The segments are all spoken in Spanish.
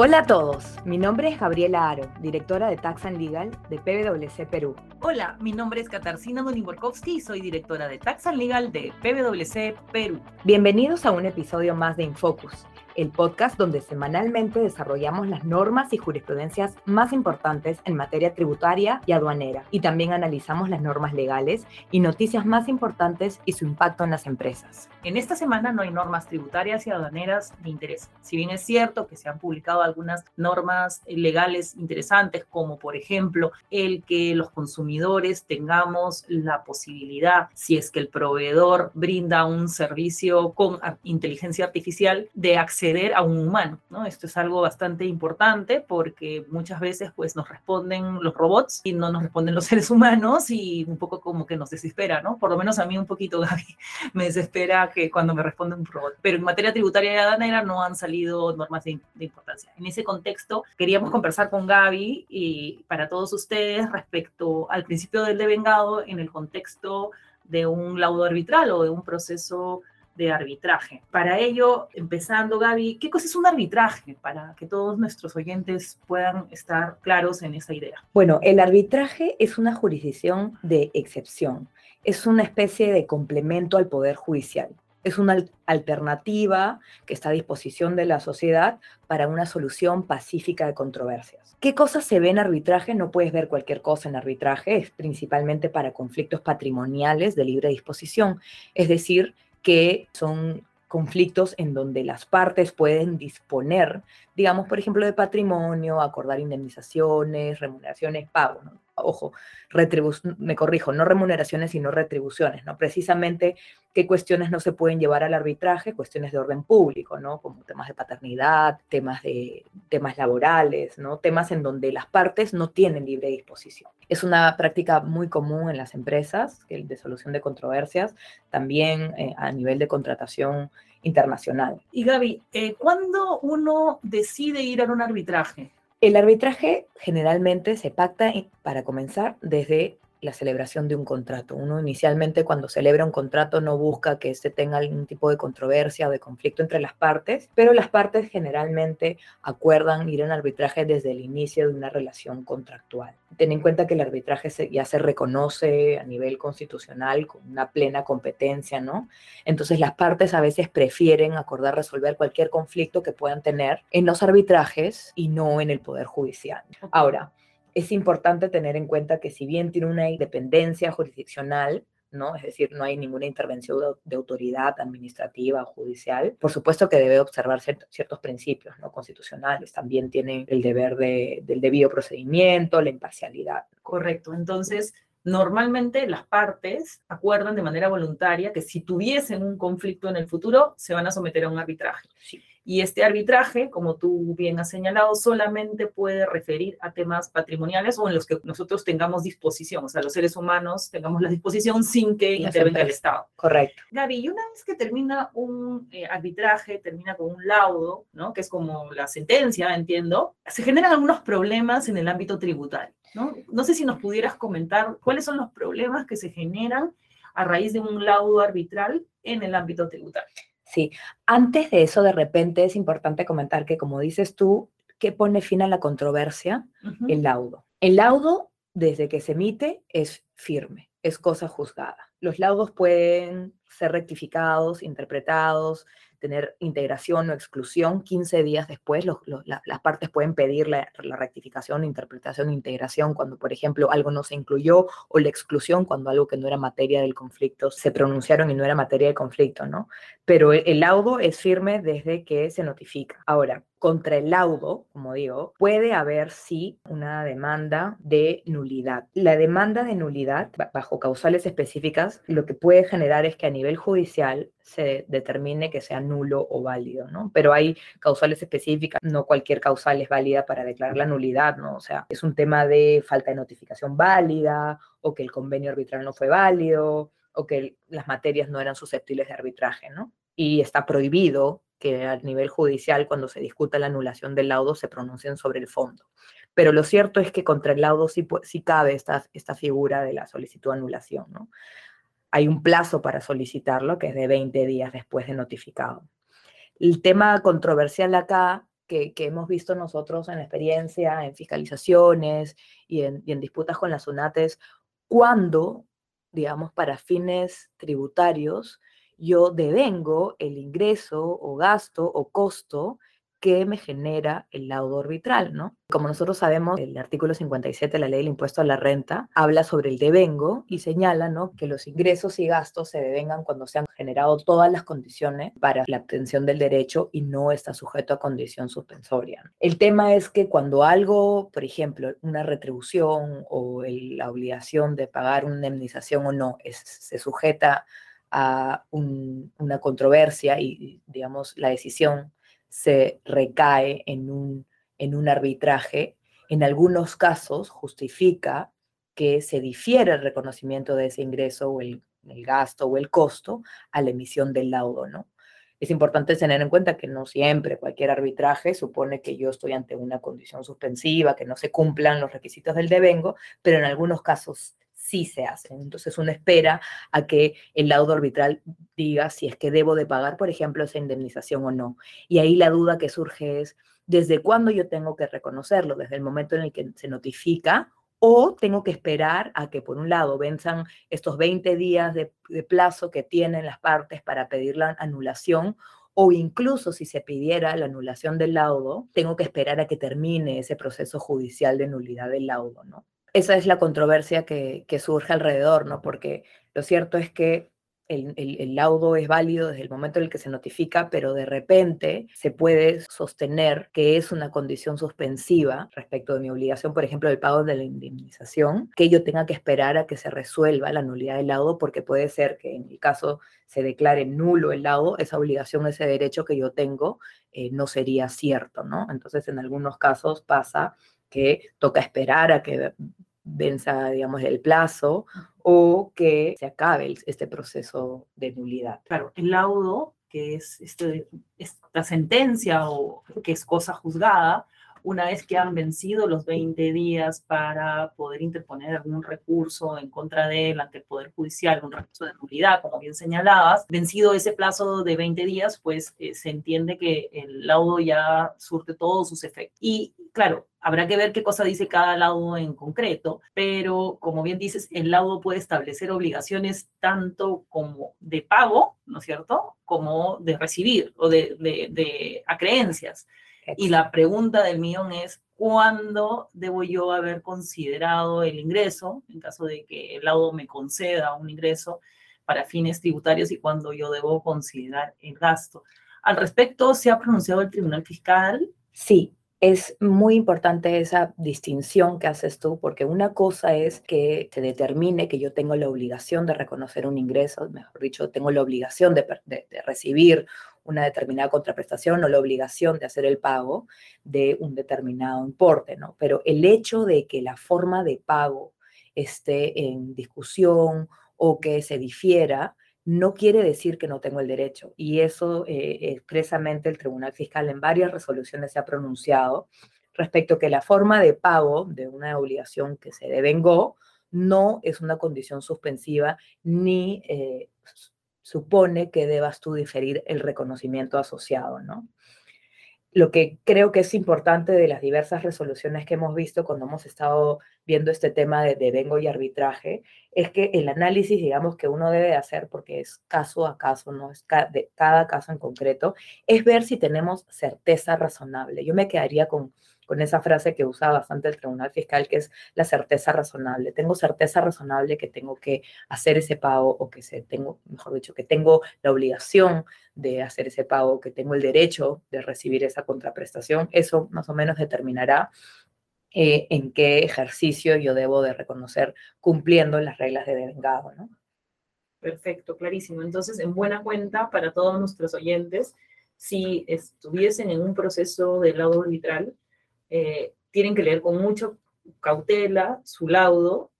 Hola a todos, mi nombre es Gabriela Aro, directora de Tax and Legal de PwC Perú. Hola, mi nombre es Katarzyna Donimborkowski y soy directora de Tax and Legal de PwC Perú. Bienvenidos a un episodio más de Infocus, el podcast donde semanalmente desarrollamos las normas y jurisprudencias más importantes en materia tributaria y aduanera, y también analizamos las normas legales y noticias más importantes y su impacto en las empresas. En esta semana no hay normas tributarias y aduaneras de interés. Si bien es cierto que se han publicado algunas normas legales interesantes, como por ejemplo el que los consumidores tengamos la posibilidad, si es que el proveedor brinda un servicio con inteligencia artificial, de acceder a un humano, ¿no? Esto es algo bastante importante porque muchas veces pues nos responden los robots y no nos responden los seres humanos y un poco como que nos desespera, ¿no? Por lo menos a mí un poquito, Gaby, me desespera que cuando me responde un robot. Pero en materia tributaria y aduanera no han salido normas de, de importancia. En ese contexto queríamos conversar con Gaby y para todos ustedes respecto al principio del devengado en el contexto de un laudo arbitral o de un proceso de arbitraje. Para ello, empezando, Gaby, ¿qué cosa es un arbitraje para que todos nuestros oyentes puedan estar claros en esa idea? Bueno, el arbitraje es una jurisdicción de excepción, es una especie de complemento al poder judicial. Es una alternativa que está a disposición de la sociedad para una solución pacífica de controversias. ¿Qué cosas se ve en arbitraje? No puedes ver cualquier cosa en arbitraje, es principalmente para conflictos patrimoniales de libre disposición, es decir, que son conflictos en donde las partes pueden disponer, digamos, por ejemplo, de patrimonio, acordar indemnizaciones, remuneraciones, pagos. ¿no? Ojo, me corrijo, no remuneraciones, sino retribuciones, ¿no? Precisamente qué cuestiones no se pueden llevar al arbitraje, cuestiones de orden público, ¿no? Como temas de paternidad, temas de temas laborales, ¿no? Temas en donde las partes no tienen libre disposición. Es una práctica muy común en las empresas, el de solución de controversias, también eh, a nivel de contratación internacional. Y Gaby, eh, ¿cuándo uno decide ir a un arbitraje? El arbitraje generalmente se pacta, para comenzar, desde la celebración de un contrato. Uno inicialmente cuando celebra un contrato no busca que se tenga algún tipo de controversia o de conflicto entre las partes, pero las partes generalmente acuerdan ir en arbitraje desde el inicio de una relación contractual. Ten en cuenta que el arbitraje ya se reconoce a nivel constitucional con una plena competencia, ¿no? Entonces las partes a veces prefieren acordar resolver cualquier conflicto que puedan tener en los arbitrajes y no en el Poder Judicial. Ahora, es importante tener en cuenta que si bien tiene una independencia jurisdiccional, ¿no? Es decir, no hay ninguna intervención de, autoridad administrativa o judicial. Por supuesto que debe observar ciertos principios ¿no? constitucionales. También tiene el deber del debido procedimiento, la imparcialidad. Correcto. Entonces, normalmente las partes acuerdan de manera voluntaria que si tuviesen un conflicto en el futuro, se van a someter a un arbitraje. Sí. Y este arbitraje, como tú bien has señalado, solamente puede referir a temas patrimoniales o en los que nosotros tengamos disposición, o sea, los seres humanos tengamos la disposición sin que intervenga el Estado. Correcto. Gaby, y una vez que termina un eh, arbitraje, termina con un laudo, ¿no? que es como la sentencia, entiendo, se generan algunos problemas en el ámbito tributario. ¿no? no sé si nos pudieras comentar cuáles son los problemas que se generan a raíz de un laudo arbitral en el ámbito tributario. Sí, antes de eso, de repente es importante comentar que, como dices tú, ¿qué pone fin a la controversia? El laudo. El laudo, desde que se emite, es firme, es cosa juzgada. Los laudos pueden ser rectificados, interpretados, tener integración o exclusión, 15 días después las partes pueden pedir la, rectificación, interpretación, integración cuando, por ejemplo, algo no se incluyó o la exclusión cuando algo que no era materia del conflicto se pronunciaron y no era materia de conflicto, ¿no? Pero el laudo es firme desde que se notifica. Ahora, contra el laudo, como digo, puede haber sí una demanda de nulidad. La demanda de nulidad, bajo causales específicas, lo que puede generar es que a nivel judicial se determine que sea nulo o válido, ¿no? Pero hay causales específicas, no cualquier causal es válida para declarar la nulidad, ¿no? O sea, es un tema de falta de notificación válida o que el convenio arbitral no fue válido o que las materias no eran susceptibles de arbitraje, ¿no? Y está prohibido que a nivel judicial, cuando se discuta la anulación del laudo, se pronuncien sobre el fondo. Pero lo cierto es que contra el laudo sí, sí cabe esta, esta figura de la solicitud de anulación. ¿no? Hay un plazo para solicitarlo, que es de 20 días después de notificado. El tema controversial acá que, hemos visto nosotros en experiencia, en fiscalizaciones y en, en disputas con las UNATES, cuando, digamos, para fines tributarios, yo devengo el ingreso o gasto o costo que me genera el laudo arbitral, ¿no? Como nosotros sabemos, el artículo 57 de la ley del impuesto a la renta habla sobre el devengo y señala, ¿no? Que los ingresos y gastos se devengan cuando se han generado todas las condiciones para la obtención del derecho y no está sujeto a condición suspensoria. El tema es que cuando algo, por ejemplo, una retribución o la obligación de pagar una indemnización o no, se sujeta a una controversia y, digamos, la decisión se recae en un, en un arbitraje, en algunos casos justifica que se difiere el reconocimiento de ese ingreso o el, el, gasto o el costo a la emisión del laudo, ¿no? Es importante tener en cuenta que no siempre cualquier arbitraje supone que yo estoy ante una condición suspensiva, que no se cumplan los requisitos del devengo, pero en algunos casos sí se hacen. Entonces uno espera a que el laudo arbitral diga si es que debo de pagar, por ejemplo, esa indemnización o no. Y ahí la duda que surge es, ¿desde cuándo yo tengo que reconocerlo? ¿Desde el momento en el que se notifica o tengo que esperar a que, por un lado, venzan estos 20 días de, plazo que tienen las partes para pedir la anulación, o incluso si se pidiera la anulación del laudo, tengo que esperar a que termine ese proceso judicial de nulidad del laudo, ¿no? esa es la controversia que, surge alrededor, ¿no? Porque lo cierto es que el, laudo es válido desde el momento en el que se notifica, pero de repente se puede sostener que es una condición suspensiva respecto de mi obligación, por ejemplo, del pago de la indemnización, que yo tenga que esperar a que se resuelva la nulidad del laudo, porque puede ser que en el caso se declare nulo el laudo, esa obligación, ese derecho que yo tengo, eh, no sería cierto, ¿no? Entonces, en algunos casos pasa que toca esperar a que venza, digamos, el plazo o que se acabe este proceso de nulidad. Claro, el laudo, que es este, esta sentencia o que es cosa juzgada, una vez que han vencido los 20 días para poder interponer algún recurso en contra de él ante el Poder Judicial, un recurso de nulidad, como bien señalabas, vencido ese plazo de 20 días, pues eh, se entiende que el laudo ya surte todos sus efectos. Y claro, habrá que ver qué cosa dice cada laudo en concreto, pero como bien dices, el laudo puede establecer obligaciones tanto como de pago, ¿no es cierto?, como de recibir o de, de, de acreencias. Y la pregunta del millón es, ¿cuándo debo yo haber considerado el ingreso, en caso de que el laudo me conceda un ingreso para fines tributarios y cuándo yo debo considerar el gasto? Al respecto, ¿se ha pronunciado el Tribunal Fiscal? Sí, es muy importante esa distinción que haces tú, porque una cosa es que se determine que yo tengo la obligación de reconocer un ingreso, mejor dicho, tengo la obligación de, de, recibir una determinada contraprestación o la obligación de hacer el pago de un determinado importe, ¿no? Pero el hecho de que la forma de pago esté en discusión o que se difiera, no quiere decir que no tengo el derecho. Y eso eh, expresamente el Tribunal Fiscal en varias resoluciones se ha pronunciado respecto a que la forma de pago de una obligación que se devengó no es una condición suspensiva ni eh, supone que debas tú diferir el reconocimiento asociado, ¿no? Lo que creo que es importante de las diversas resoluciones que hemos visto cuando hemos estado viendo este tema de, de vengo y arbitraje, es que el análisis, digamos, que uno debe hacer, porque es caso a caso, no es de cada caso en concreto, es ver si tenemos certeza razonable. Yo me quedaría con con esa frase que usa bastante el Tribunal Fiscal, que es la certeza razonable. Tengo certeza razonable que tengo que hacer ese pago o que se tengo, mejor dicho, que tengo la obligación de hacer ese pago, que tengo el derecho de recibir esa contraprestación. Eso más o menos determinará eh, en qué ejercicio yo debo de reconocer cumpliendo las reglas de devengado, ¿no? Perfecto, clarísimo. Entonces, en buena cuenta para todos nuestros oyentes, si estuviesen en un proceso de laudo arbitral, eh, tienen que leer con mucha cautela su laudo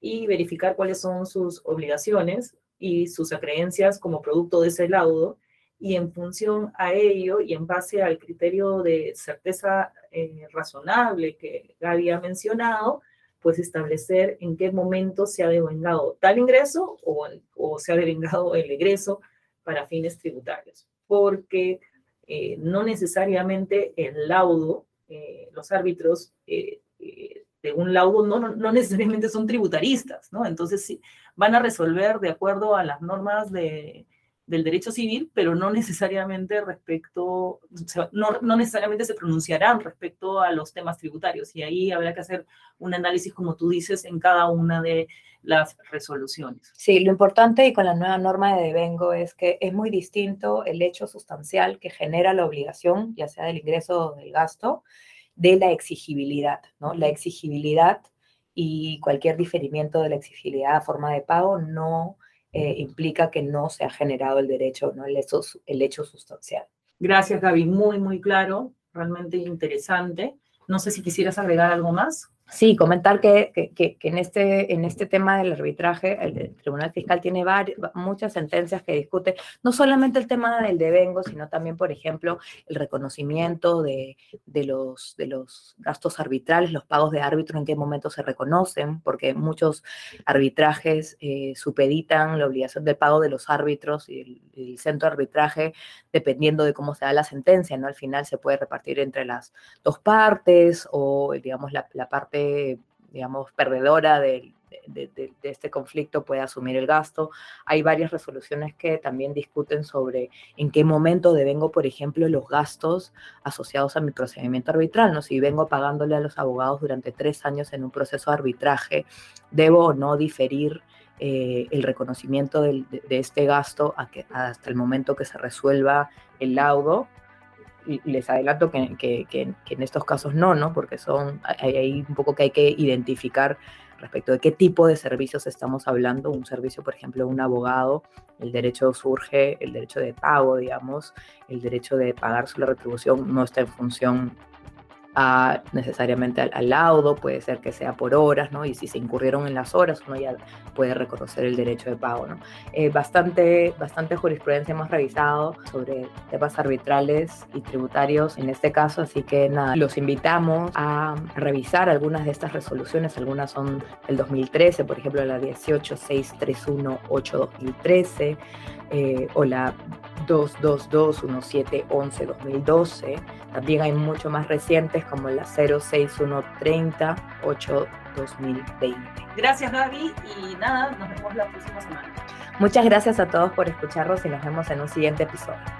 y verificar cuáles son sus obligaciones y sus acreencias como producto de ese laudo y en función a ello y en base al criterio de certeza eh, razonable que Gaby ha mencionado, pues establecer en qué momento se ha devengado tal ingreso o, o se ha devengado el egreso para fines tributarios. Porque eh, no necesariamente el laudo, los árbitros de un laudo no, no, necesariamente son tributaristas, ¿no? Entonces sí, van a resolver de acuerdo a las normas de, del derecho civil, pero no necesariamente respecto, no, no, necesariamente se pronunciarán respecto a los temas tributarios. Y ahí habrá que hacer un análisis, como tú dices, en cada una de las resoluciones. Sí, lo importante y con la nueva norma de devengo es que es muy distinto el hecho sustancial que genera la obligación, ya sea del ingreso o del gasto, de la exigibilidad, ¿no? La exigibilidad y cualquier diferimiento de la exigibilidad a forma de pago no eh, implica que no se ha generado el derecho, ¿no? el, hecho, el hecho sustancial. Gracias, Gaby. Muy, muy claro, realmente interesante. No sé si quisieras agregar algo más. Sí, comentar que, que, en, este, en este tema del arbitraje, el, Tribunal Fiscal tiene varias, muchas sentencias que discuten, no solamente el tema del devengo, sino también, por ejemplo, el reconocimiento de, de, los, de los gastos arbitrales, los pagos de árbitro, en qué momento se reconocen, porque muchos arbitrajes eh, supeditan la obligación del pago de los árbitros y el, centro de arbitraje, dependiendo de cómo se da la sentencia, ¿no? Al final se puede repartir entre las dos partes o, digamos, la parte digamos, perdedora de, este conflicto puede asumir el gasto. Hay varias resoluciones que también discuten sobre en qué momento devengo, por ejemplo, los gastos asociados a mi procedimiento arbitral. ¿no? Si vengo pagándole a los abogados durante tres años en un proceso de arbitraje, ¿debo o no diferir eh, el reconocimiento de, este gasto hasta el momento que se resuelva el laudo? Les adelanto que, que, en estos casos no, ¿no? Porque son, hay, un poco que hay que identificar respecto de qué tipo de servicios estamos hablando. Un servicio, por ejemplo, un abogado, el derecho surge, el derecho de pago, digamos, el derecho de pagar su retribución no está en función necesariamente al, laudo, puede ser que sea por horas, ¿no? Y si se incurrieron en las horas, uno ya puede reconocer el derecho de pago, ¿no? Eh, bastante, bastante jurisprudencia hemos revisado sobre temas arbitrales y tributarios en este caso, así que nada, los invitamos a revisar algunas de estas resoluciones, algunas son del 2013, por ejemplo, la 18631-8-2013 eh, o la 222-1711-2012. También hay mucho más recientes como la 06130-8-2020. Gracias Gaby y nada, nos vemos la próxima semana. Muchas gracias a todos por escucharnos y nos vemos en un siguiente episodio.